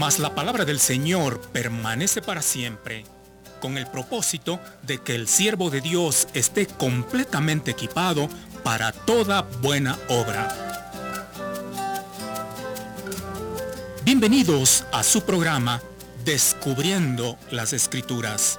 mas la palabra del Señor permanece para siempre, con el propósito de que el siervo de Dios esté completamente equipado para toda buena obra. Bienvenidos a su programa Descubriendo las Escrituras.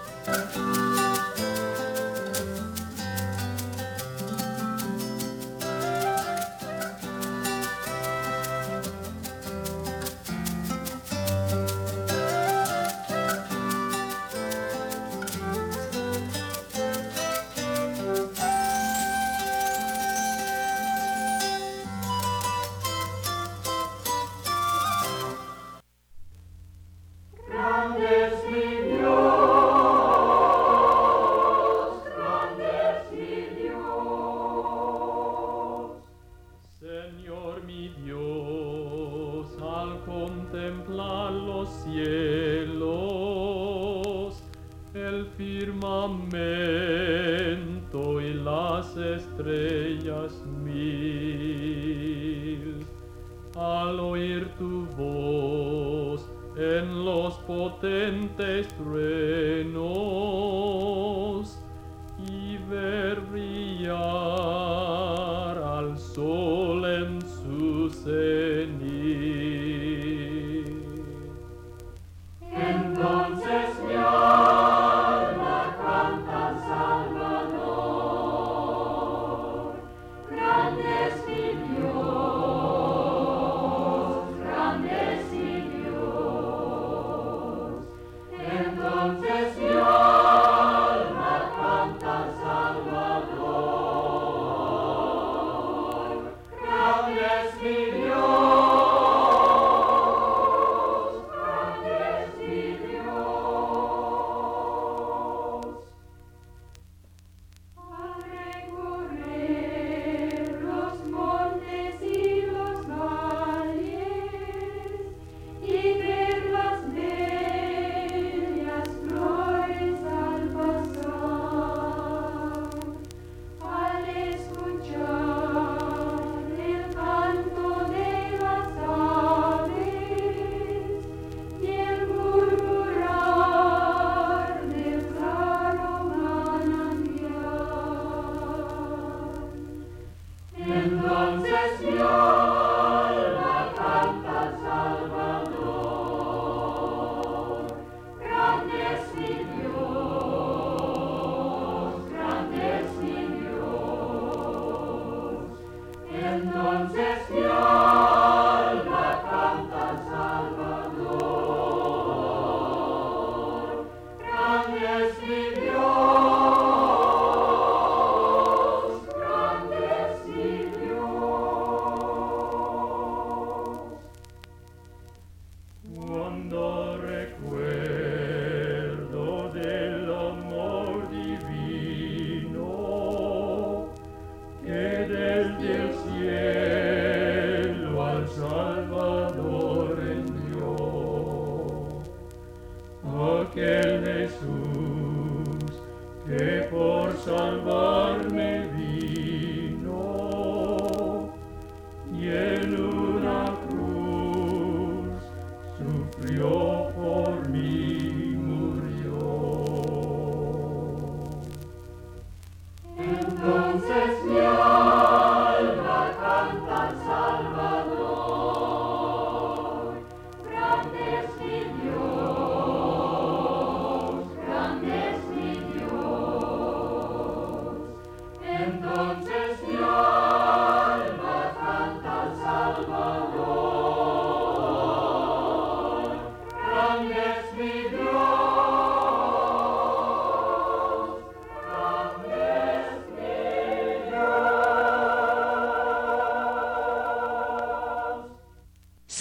taste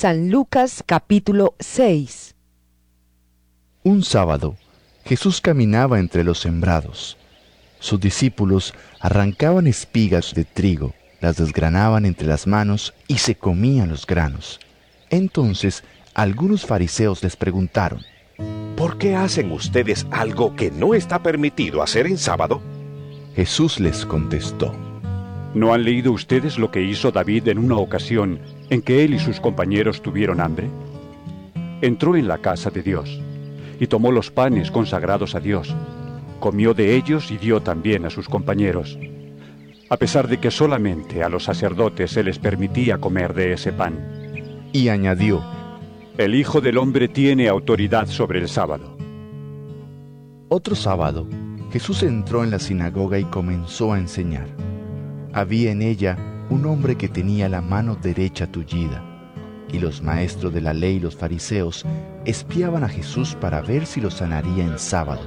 San Lucas capítulo 6 Un sábado, Jesús caminaba entre los sembrados. Sus discípulos arrancaban espigas de trigo, las desgranaban entre las manos y se comían los granos. Entonces algunos fariseos les preguntaron, ¿Por qué hacen ustedes algo que no está permitido hacer en sábado? Jesús les contestó, ¿No han leído ustedes lo que hizo David en una ocasión en que él y sus compañeros tuvieron hambre? entró en la casa de Dios y tomó los panes consagrados a Dios, comió de ellos y dio también a sus compañeros, a pesar de que solamente a los sacerdotes se les permitía comer de ese pan. Y añadió, El Hijo del Hombre tiene autoridad sobre el sábado. Otro sábado, Jesús entró en la sinagoga y comenzó a enseñar. Había en ella un hombre que tenía la mano derecha tullida, y los maestros de la ley y los fariseos espiaban a Jesús para ver si lo sanaría en sábado,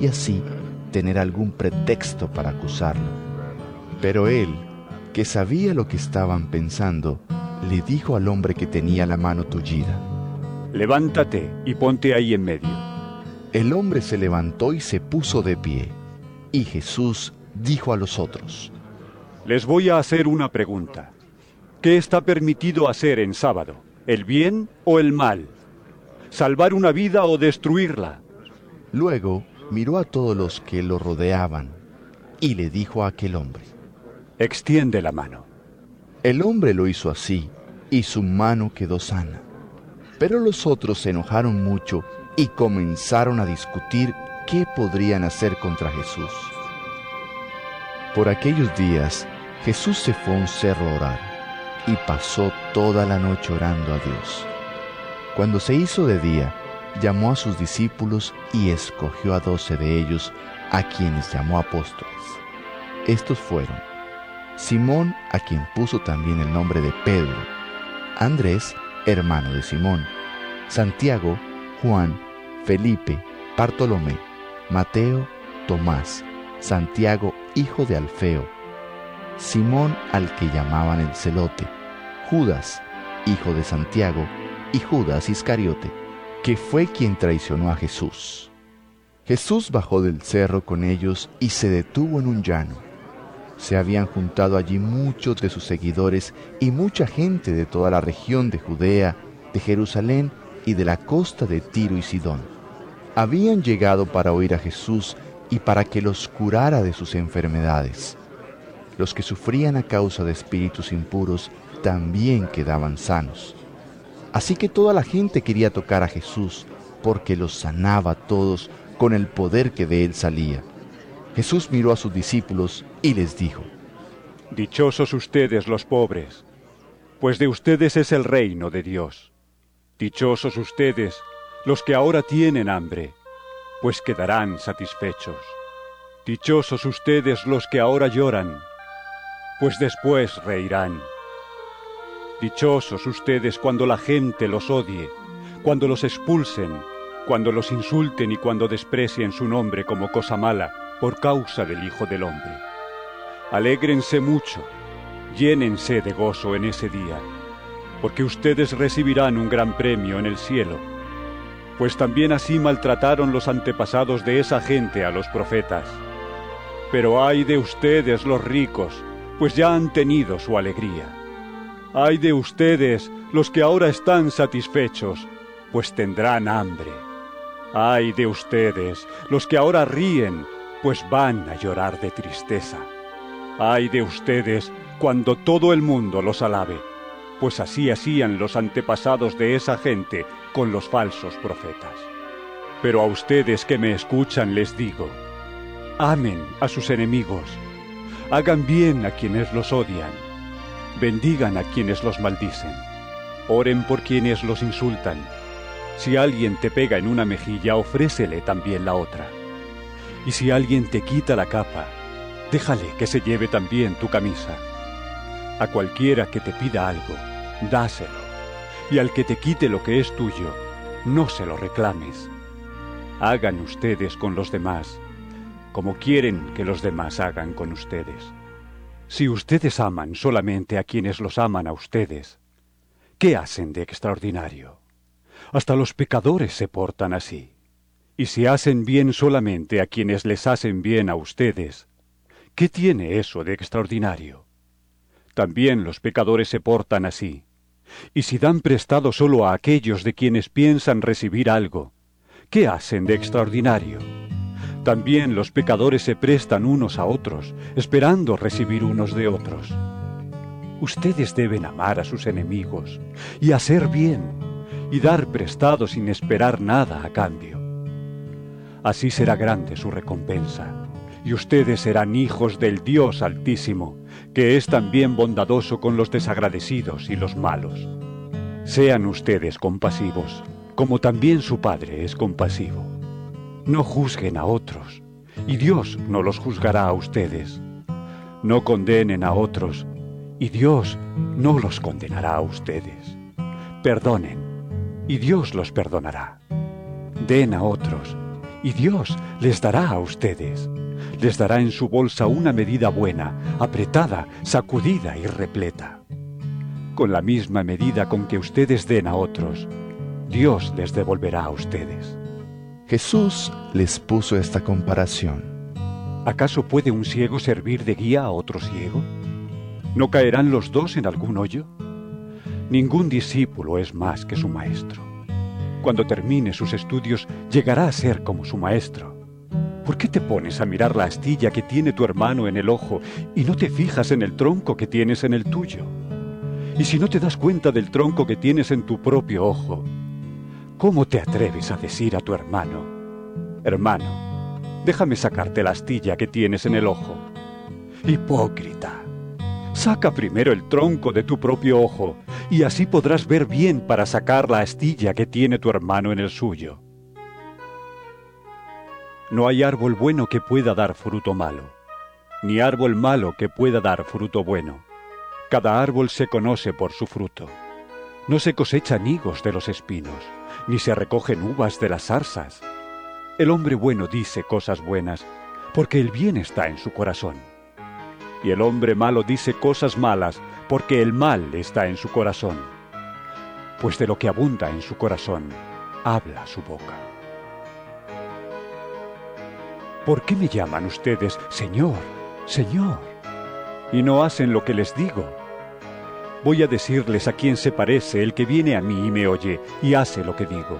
y así tener algún pretexto para acusarlo. Pero él, que sabía lo que estaban pensando, le dijo al hombre que tenía la mano tullida, Levántate y ponte ahí en medio. El hombre se levantó y se puso de pie, y Jesús dijo a los otros, Les voy a hacer una pregunta. ¿Qué está permitido hacer en sábado? ¿El bien o el mal? ¿Salvar una vida o destruirla? Luego miró a todos los que lo rodeaban y le dijo a aquel hombre, Extiende la mano. El hombre lo hizo así y su mano quedó sana. Pero los otros se enojaron mucho y comenzaron a discutir qué podrían hacer contra Jesús. Por aquellos días Jesús se fue a un cerro a orar y pasó toda la noche orando a Dios. Cuando se hizo de día, llamó a sus discípulos y escogió a doce de ellos, a quienes llamó apóstoles. Estos fueron Simón, a quien puso también el nombre de Pedro, Andrés, hermano de Simón, Santiago, Juan, Felipe, Bartolomé, Mateo, Tomás, Santiago, hijo de Alfeo, Simón al que llamaban el celote, Judas, hijo de Santiago, y Judas Iscariote, que fue quien traicionó a Jesús. Jesús bajó del cerro con ellos y se detuvo en un llano. Se habían juntado allí muchos de sus seguidores y mucha gente de toda la región de Judea, de Jerusalén y de la costa de Tiro y Sidón. Habían llegado para oír a Jesús y para que los curara de sus enfermedades. Los que sufrían a causa de espíritus impuros también quedaban sanos. Así que toda la gente quería tocar a Jesús porque los sanaba a todos con el poder que de él salía. Jesús miró a sus discípulos y les dijo, Dichosos ustedes los pobres, pues de ustedes es el reino de Dios. Dichosos ustedes los que ahora tienen hambre, pues quedarán satisfechos. Dichosos ustedes los que ahora lloran, pues después reirán. Dichosos ustedes cuando la gente los odie, cuando los expulsen, cuando los insulten y cuando desprecien su nombre como cosa mala por causa del Hijo del Hombre. Alégrense mucho, llénense de gozo en ese día, porque ustedes recibirán un gran premio en el cielo, pues también así maltrataron los antepasados de esa gente a los profetas. Pero ay de ustedes los ricos, pues ya han tenido su alegría. Ay de ustedes los que ahora están satisfechos, pues tendrán hambre. Ay de ustedes los que ahora ríen, pues van a llorar de tristeza. Ay de ustedes cuando todo el mundo los alabe, pues así hacían los antepasados de esa gente con los falsos profetas. Pero a ustedes que me escuchan les digo, amen a sus enemigos, hagan bien a quienes los odian, bendigan a quienes los maldicen, oren por quienes los insultan. Si alguien te pega en una mejilla, ofrécele también la otra. Y si alguien te quita la capa, déjale que se lleve también tu camisa. A cualquiera que te pida algo, dáselo. Y al que te quite lo que es tuyo, no se lo reclames. Hagan ustedes con los demás como quieren que los demás hagan con ustedes. Si ustedes aman solamente a quienes los aman a ustedes, ¿qué hacen de extraordinario? Hasta los pecadores se portan así. Y si hacen bien solamente a quienes les hacen bien a ustedes, ¿qué tiene eso de extraordinario? También los pecadores se portan así. Y si dan prestado solo a aquellos de quienes piensan recibir algo, ¿qué hacen de extraordinario? También los pecadores se prestan unos a otros, esperando recibir unos de otros. Ustedes deben amar a sus enemigos y hacer bien, y dar prestado sin esperar nada a cambio. Así será grande su recompensa, y ustedes serán hijos del Dios Altísimo, que es también bondadoso con los desagradecidos y los malos. Sean ustedes compasivos, como también su Padre es compasivo. No juzguen a otros, y Dios no los juzgará a ustedes. No condenen a otros, y Dios no los condenará a ustedes. Perdonen, y Dios los perdonará. Den a otros, y Dios les dará a ustedes. Les dará en su bolsa una medida buena, apretada, sacudida y repleta. Con la misma medida con que ustedes den a otros, Dios les devolverá a ustedes. Jesús les puso esta comparación. ¿Acaso puede un ciego servir de guía a otro ciego? ¿No caerán los dos en algún hoyo? Ningún discípulo es más que su maestro. Cuando termine sus estudios, llegará a ser como su maestro. ¿Por qué te pones a mirar la astilla que tiene tu hermano en el ojo y no te fijas en el tronco que tienes en el tuyo? Y si no te das cuenta del tronco que tienes en tu propio ojo, ¿cómo te atreves a decir a tu hermano, hermano, déjame sacarte la astilla que tienes en el ojo? Hipócrita. Saca primero el tronco de tu propio ojo, y así podrás ver bien para sacar la astilla que tiene tu hermano en el suyo. No hay árbol bueno que pueda dar fruto malo, ni árbol malo que pueda dar fruto bueno. Cada árbol se conoce por su fruto. No se cosechan higos de los espinos, ni se recogen uvas de las zarzas. El hombre bueno dice cosas buenas, porque el bien está en su corazón y el hombre malo dice cosas malas, porque el mal está en su corazón. Pues de lo que abunda en su corazón, habla su boca. ¿Por qué me llaman ustedes Señor, Señor? Y no hacen lo que les digo. Voy a decirles a quién se parece el que viene a mí y me oye y hace lo que digo.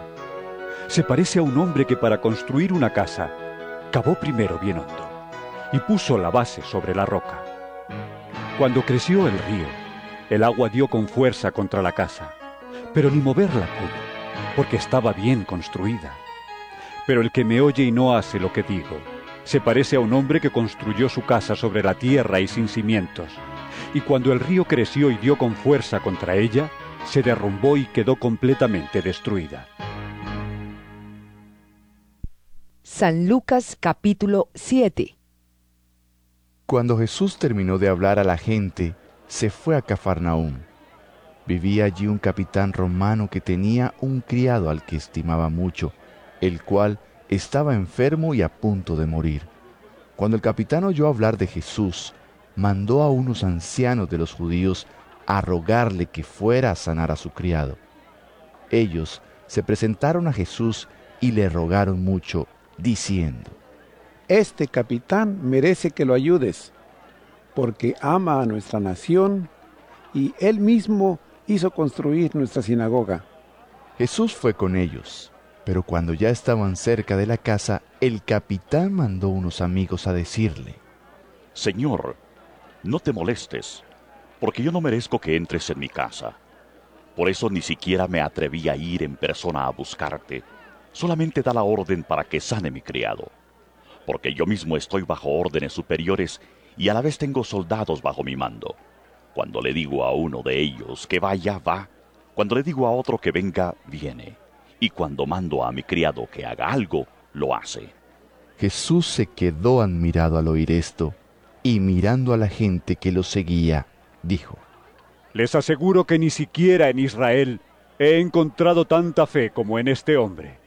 Se parece a un hombre que para construir una casa cavó primero bien hondo y puso la base sobre la roca. Cuando creció el río, el agua dio con fuerza contra la casa, pero ni moverla pudo, porque estaba bien construida. Pero el que me oye y no hace lo que digo, se parece a un hombre que construyó su casa sobre la tierra y sin cimientos, y cuando el río creció y dio con fuerza contra ella, se derrumbó y quedó completamente destruida. San Lucas capítulo 7 Cuando Jesús terminó de hablar a la gente, se fue a Cafarnaúm. Vivía allí un capitán romano que tenía un criado al que estimaba mucho, el cual estaba enfermo y a punto de morir. Cuando el capitán oyó hablar de Jesús, mandó a unos ancianos de los judíos a rogarle que fuera a sanar a su criado. Ellos se presentaron a Jesús y le rogaron mucho, diciendo, Este capitán merece que lo ayudes, porque ama a nuestra nación y él mismo hizo construir nuestra sinagoga. Jesús fue con ellos, pero cuando ya estaban cerca de la casa, el capitán mandó unos amigos a decirle, Señor, no te molestes, porque yo no merezco que entres en mi casa. Por eso ni siquiera me atreví a ir en persona a buscarte. Solamente da la orden para que sane mi criado. Porque yo mismo estoy bajo órdenes superiores y a la vez tengo soldados bajo mi mando. Cuando le digo a uno de ellos que vaya, va. Cuando le digo a otro que venga, viene. Y cuando mando a mi criado que haga algo, lo hace. Jesús se quedó admirado al oír esto, y mirando a la gente que lo seguía, dijo, Les aseguro que ni siquiera en Israel he encontrado tanta fe como en este hombre.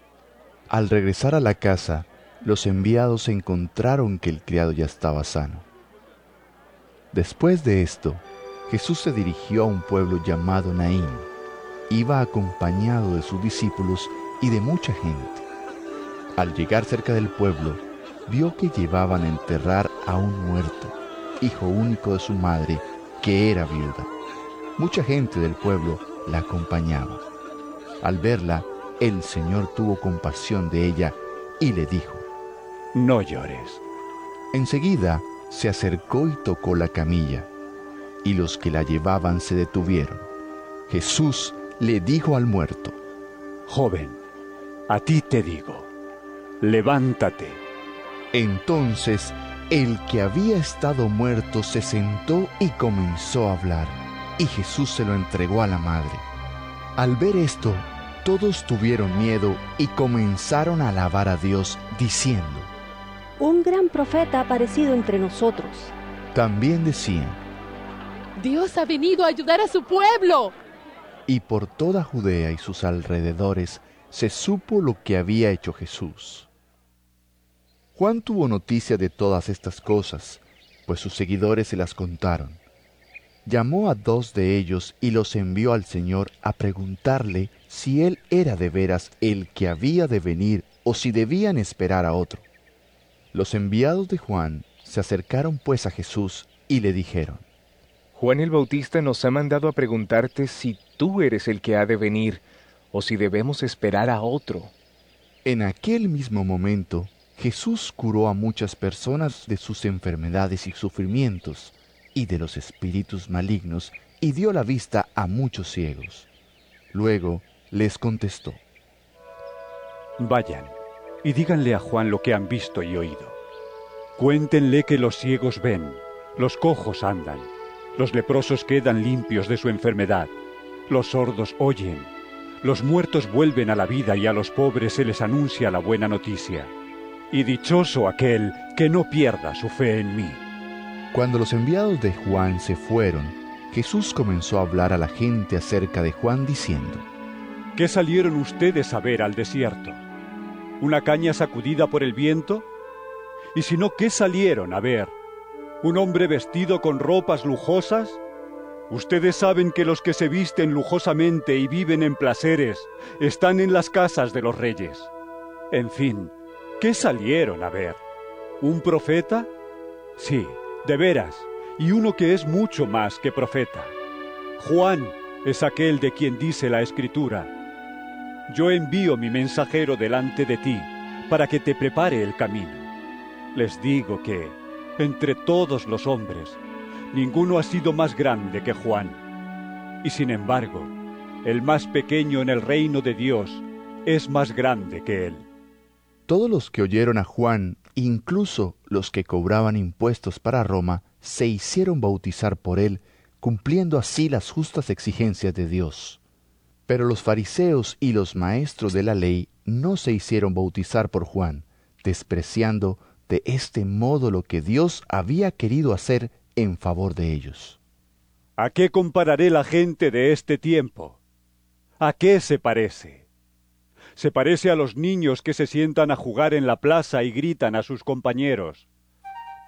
Al regresar a la casa, los enviados encontraron que el criado ya estaba sano. Después de esto, Jesús se dirigió a un pueblo llamado Naín. Iba acompañado de sus discípulos y de mucha gente. Al llegar cerca del pueblo, vio que llevaban a enterrar a un muerto, hijo único de su madre, que era viuda. Mucha gente del pueblo la acompañaba. Al verla, el Señor tuvo compasión de ella y le dijo, No llores. Enseguida se acercó y tocó la camilla, y los que la llevaban se detuvieron. Jesús le dijo al muerto, Joven, a ti te digo, levántate. Entonces el que había estado muerto se sentó y comenzó a hablar, y Jesús se lo entregó a la madre. Al ver esto, todos tuvieron miedo y comenzaron a alabar a Dios, diciendo, Un gran profeta ha aparecido entre nosotros. También decían, Dios ha venido a ayudar a su pueblo. Y por toda Judea y sus alrededores se supo lo que había hecho Jesús. Juan tuvo noticia de todas estas cosas, pues sus seguidores se las contaron. Llamó a dos de ellos y los envió al Señor a preguntarle si él era de veras el que había de venir o si debían esperar a otro. Los enviados de Juan se acercaron pues a Jesús y le dijeron, Juan el Bautista nos ha mandado a preguntarte si tú eres el que ha de venir o si debemos esperar a otro. En aquel mismo momento, Jesús curó a muchas personas de sus enfermedades y sufrimientos y de los espíritus malignos y dio la vista a muchos ciegos. Luego les contestó, Vayan y díganle a Juan lo que han visto y oído. Cuéntenle que los ciegos ven, los cojos andan, los leprosos quedan limpios de su enfermedad, los sordos oyen, los muertos vuelven a la vida y a los pobres se les anuncia la buena noticia y dichoso aquel que no pierda su fe en mí. Cuando los enviados de Juan se fueron, Jesús comenzó a hablar a la gente acerca de Juan diciendo, ¿Qué salieron ustedes a ver al desierto? ¿Una caña sacudida por el viento? ¿Y si no, qué salieron a ver? ¿Un hombre vestido con ropas lujosas? Ustedes saben que los que se visten lujosamente y viven en placeres están en las casas de los reyes. En fin, ¿Qué salieron a ver? ¿Un profeta? Sí, de veras, y uno que es mucho más que profeta. Juan es aquel de quien dice la Escritura, Yo envío mi mensajero delante de ti para que te prepare el camino. Les digo que, entre todos los hombres, ninguno ha sido más grande que Juan. Y sin embargo, el más pequeño en el reino de Dios es más grande que él. Todos los que oyeron a Juan, incluso los que cobraban impuestos para Roma, se hicieron bautizar por él, cumpliendo así las justas exigencias de Dios. Pero los fariseos y los maestros de la ley no se hicieron bautizar por Juan, despreciando de este modo lo que Dios había querido hacer en favor de ellos. ¿A qué compararé la gente de este tiempo? ¿A qué se parece? Se parece a los niños que se sientan a jugar en la plaza y gritan a sus compañeros.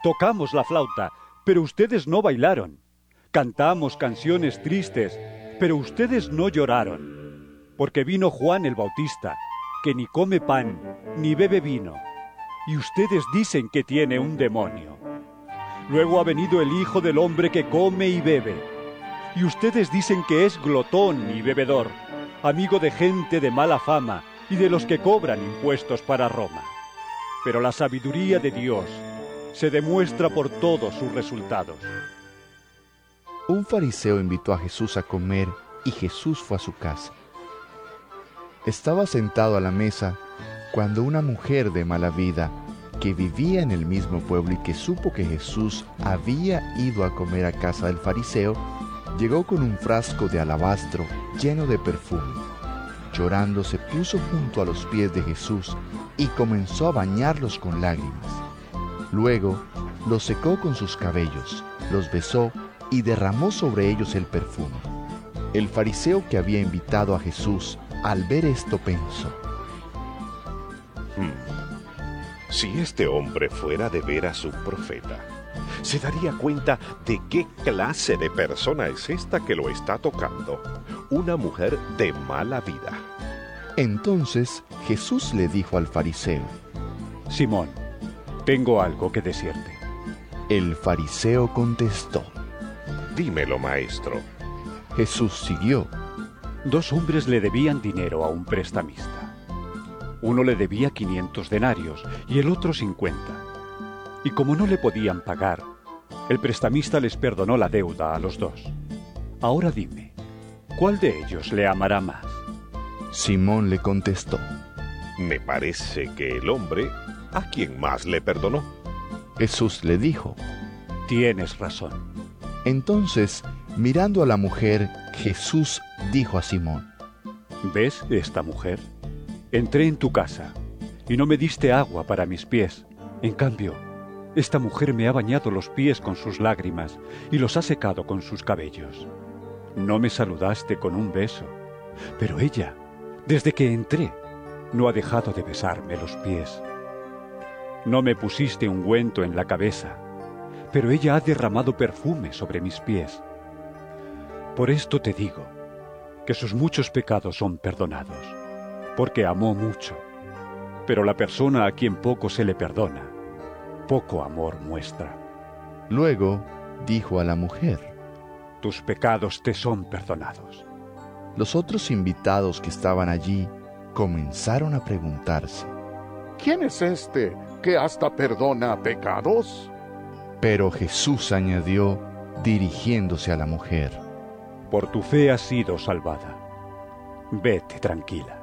Tocamos la flauta, pero ustedes no bailaron. Cantamos canciones tristes, pero ustedes no lloraron. Porque vino Juan el Bautista, que ni come pan, ni bebe vino. Y ustedes dicen que tiene un demonio. Luego ha venido el Hijo del Hombre que come y bebe. Y ustedes dicen que es glotón y bebedor, amigo de gente de mala fama y de los que cobran impuestos para Roma. Pero la sabiduría de Dios se demuestra por todos sus resultados. Un fariseo invitó a Jesús a comer y Jesús fue a su casa. Estaba sentado a la mesa cuando una mujer de mala vida, que vivía en el mismo pueblo y que supo que Jesús había ido a comer a casa del fariseo, llegó con un frasco de alabastro lleno de perfume llorando se puso junto a los pies de Jesús y comenzó a bañarlos con lágrimas. Luego los secó con sus cabellos, los besó y derramó sobre ellos el perfume. El fariseo que había invitado a Jesús, al ver esto, pensó, hmm, si este hombre fuera de veras un profeta, se daría cuenta de qué clase de persona es esta que lo está tocando, una mujer de mala vida. Entonces Jesús le dijo al fariseo, Simón, tengo algo que decirte. El fariseo contestó, Dímelo, maestro. Jesús siguió. Dos hombres le debían dinero a un prestamista. Uno le debía 500 denarios y el otro 50. Y como no le podían pagar, el prestamista les perdonó la deuda a los dos. Ahora dime, ¿cuál de ellos le amará más? Simón le contestó, Me parece que el hombre a quien más le perdonó. Jesús le dijo, Tienes razón. Entonces, mirando a la mujer, Jesús dijo a Simón, ¿Ves esta mujer? Entré en tu casa y no me diste agua para mis pies. En cambio, esta mujer me ha bañado los pies con sus lágrimas y los ha secado con sus cabellos. No me saludaste con un beso, pero ella, desde que entré, no ha dejado de besarme los pies. No me pusiste ungüento en la cabeza, pero ella ha derramado perfume sobre mis pies. Por esto te digo que sus muchos pecados son perdonados, porque amó mucho. Pero la persona a quien poco se le perdona, poco amor muestra. Luego dijo a la mujer, Tus pecados te son perdonados. Los otros invitados que estaban allí comenzaron a preguntarse, ¿quién es este que hasta perdona pecados? Pero Jesús añadió, dirigiéndose a la mujer, Por tu fe has sido salvada. Vete tranquila.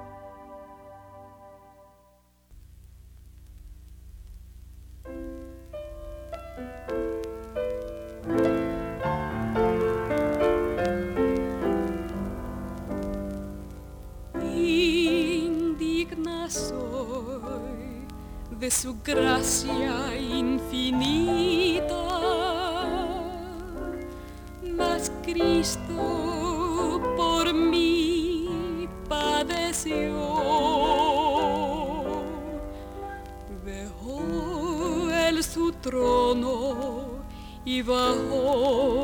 Su gracia infinita, mas Cristo por mí padeció. Dejó él su trono y bajó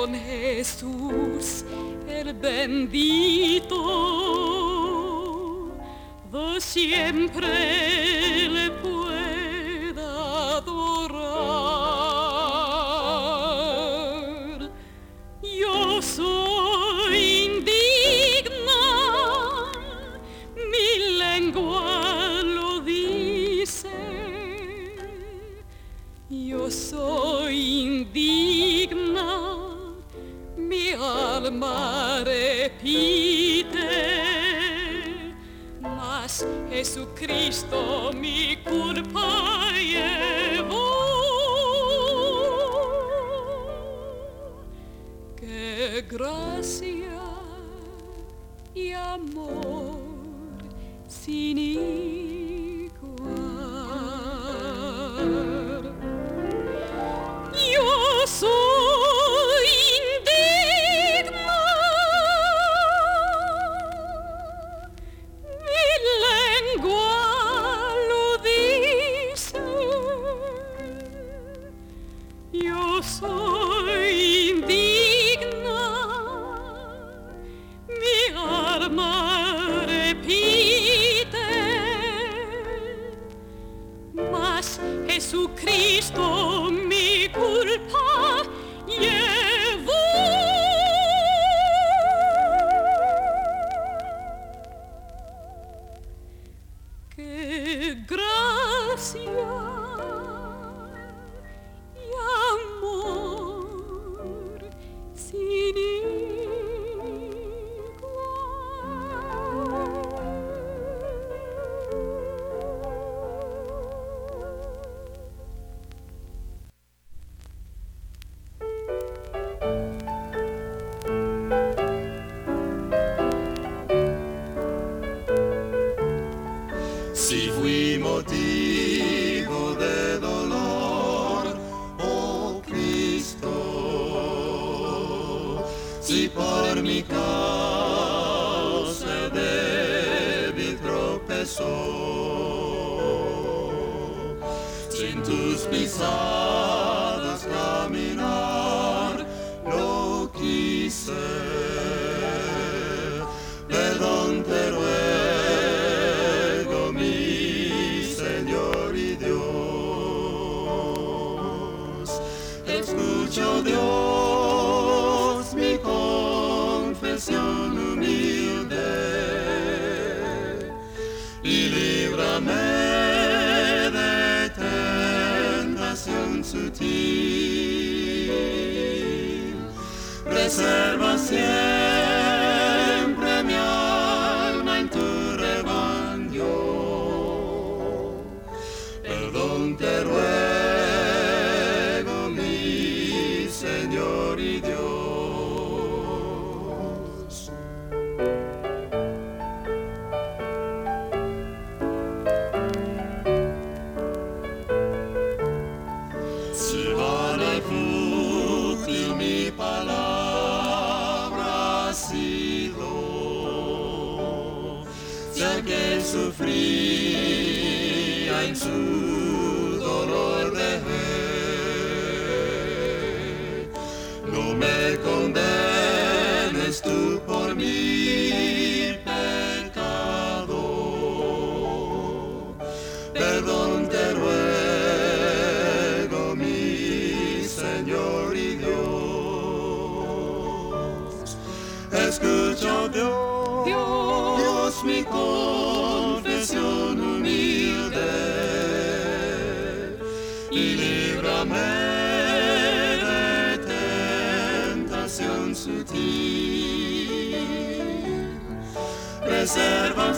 con Jesús, el bendito, do siempre le pueda repite, mas Jesucristo mi culpa llevó. Qué gracia y amor sin igual. Humilde y líbrame de tentación sutil. Reserva siempre Reserva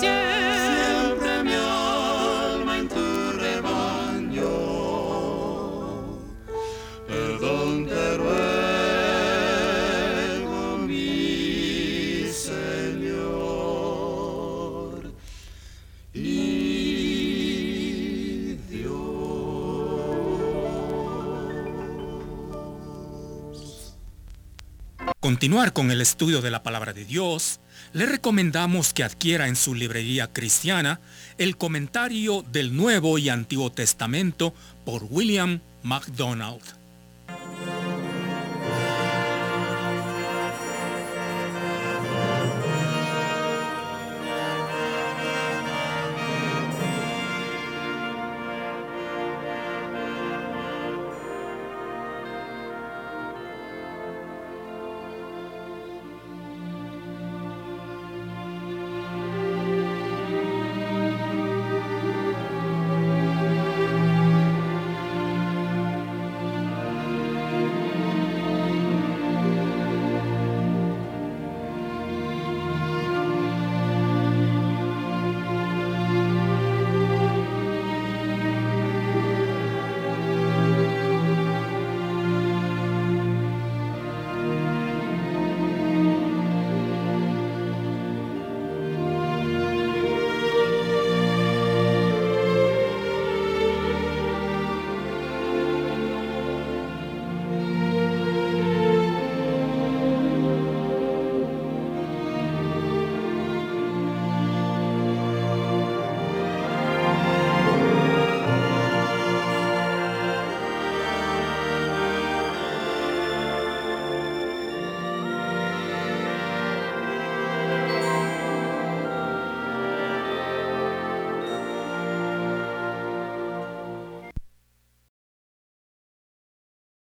siempre mi alma en tu rebaño. Perdón te ruego, mi Señor y Dios. Continuar con el estudio de la palabra de Dios, le recomendamos que adquiera en su librería cristiana el comentario del Nuevo y Antiguo Testamento por William MacDonald.